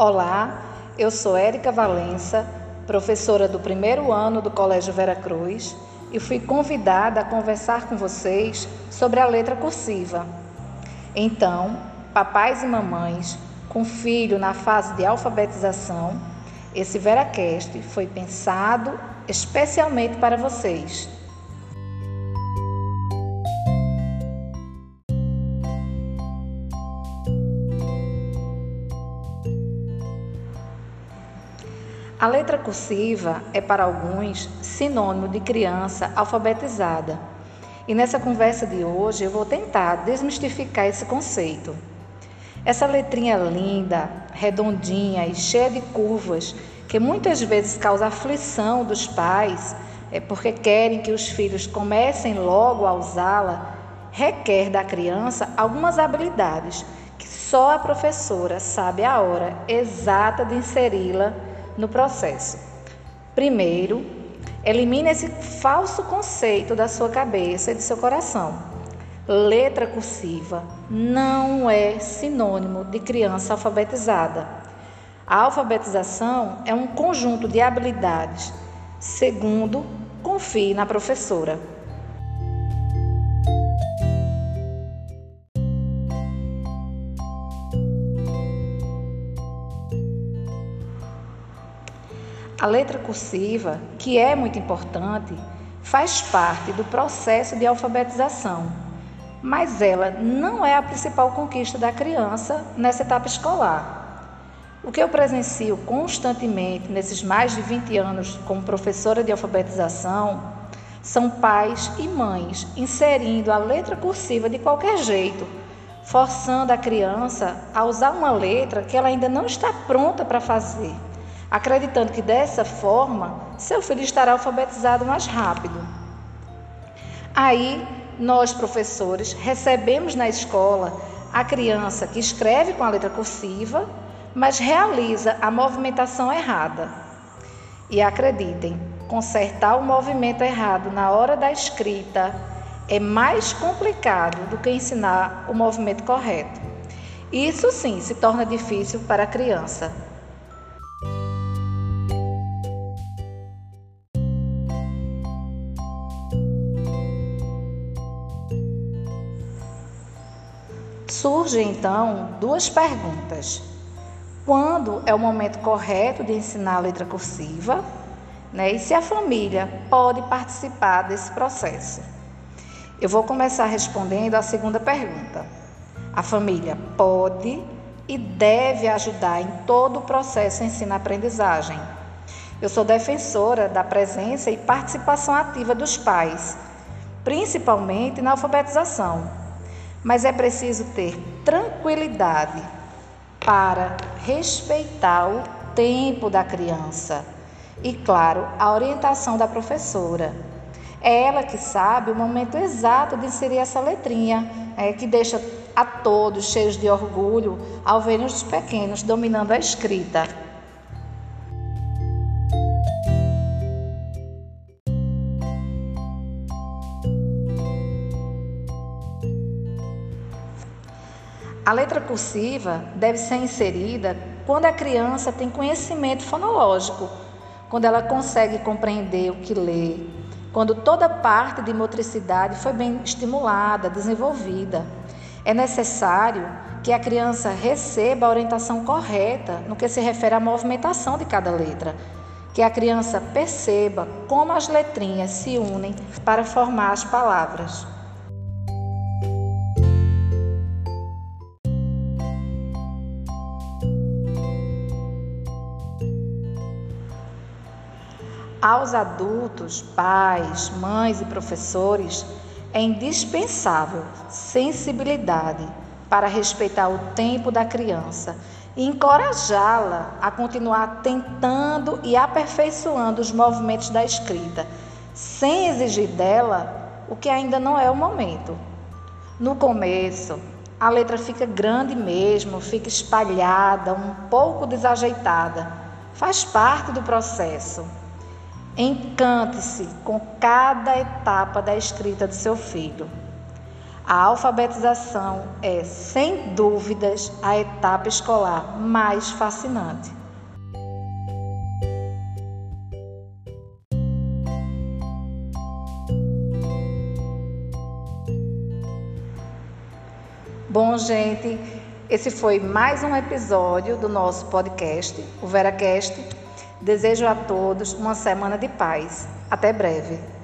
Olá, eu sou Érica Valença, professora do primeiro ano do Colégio Vera Cruz e fui convidada a conversar com vocês sobre a letra cursiva. Então, papais e mamães com filho na fase de alfabetização, esse VeraCast foi pensado especialmente para vocês. A letra cursiva é para alguns sinônimo de criança alfabetizada. E nessa conversa de hoje eu vou tentar desmistificar esse conceito. Essa letrinha linda, redondinha e cheia de curvas, que muitas vezes causa aflição dos pais, é porque querem que os filhos comecem logo a usá-la, requer da criança algumas habilidades que só a professora sabe a hora exata de inseri-la no processo. Primeiro, elimine esse falso conceito da sua cabeça e do seu coração. Letra cursiva não é sinônimo de criança alfabetizada. A alfabetização é um conjunto de habilidades. Segundo, confie na professora. A letra cursiva, que é muito importante, faz parte do processo de alfabetização, mas ela não é a principal conquista da criança nessa etapa escolar. O que eu presencio constantemente nesses mais de 20 anos como professora de alfabetização são pais e mães inserindo a letra cursiva de qualquer jeito, forçando a criança a usar uma letra que ela ainda não está pronta para fazer acreditando que dessa forma seu filho estará alfabetizado mais rápido. Aí, nós, professores, recebemos na escola a criança que escreve com a letra cursiva, mas realiza a movimentação errada. E acreditem, consertar o movimento errado na hora da escrita é mais complicado do que ensinar o movimento correto. Isso sim se torna difícil para a criança. Surgem então duas perguntas. Quando é o momento correto de ensinar a letra cursiva? Né? E se a família pode participar desse processo? Eu vou começar respondendo a segunda pergunta. A família pode e deve ajudar em todo o processo ensino-aprendizagem. Eu sou defensora da presença e participação ativa dos pais, principalmente na alfabetização mas é preciso ter tranquilidade para respeitar o tempo da criança e, claro, a orientação da professora. É ela que sabe o momento exato de inserir essa letrinha, é, que deixa a todos cheios de orgulho ao verem os pequenos dominando a escrita. A letra cursiva deve ser inserida quando a criança tem conhecimento fonológico, quando ela consegue compreender o que lê, quando toda parte de motricidade foi bem estimulada, desenvolvida. É necessário que a criança receba a orientação correta no que se refere à movimentação de cada letra, que a criança perceba como as letrinhas se unem para formar as palavras. Aos adultos, pais, mães e professores, é indispensável sensibilidade para respeitar o tempo da criança e encorajá-la a continuar tentando e aperfeiçoando os movimentos da escrita, sem exigir dela o que ainda não é o momento. No começo, a letra fica grande mesmo, fica espalhada, um pouco desajeitada. Faz parte do processo. Encante-se com cada etapa da escrita do seu filho. A alfabetização é, sem dúvidas, a etapa escolar mais fascinante. Bom, gente, esse foi mais um episódio do nosso podcast, o VeraCast. Desejo a todos uma semana de paz. Até breve.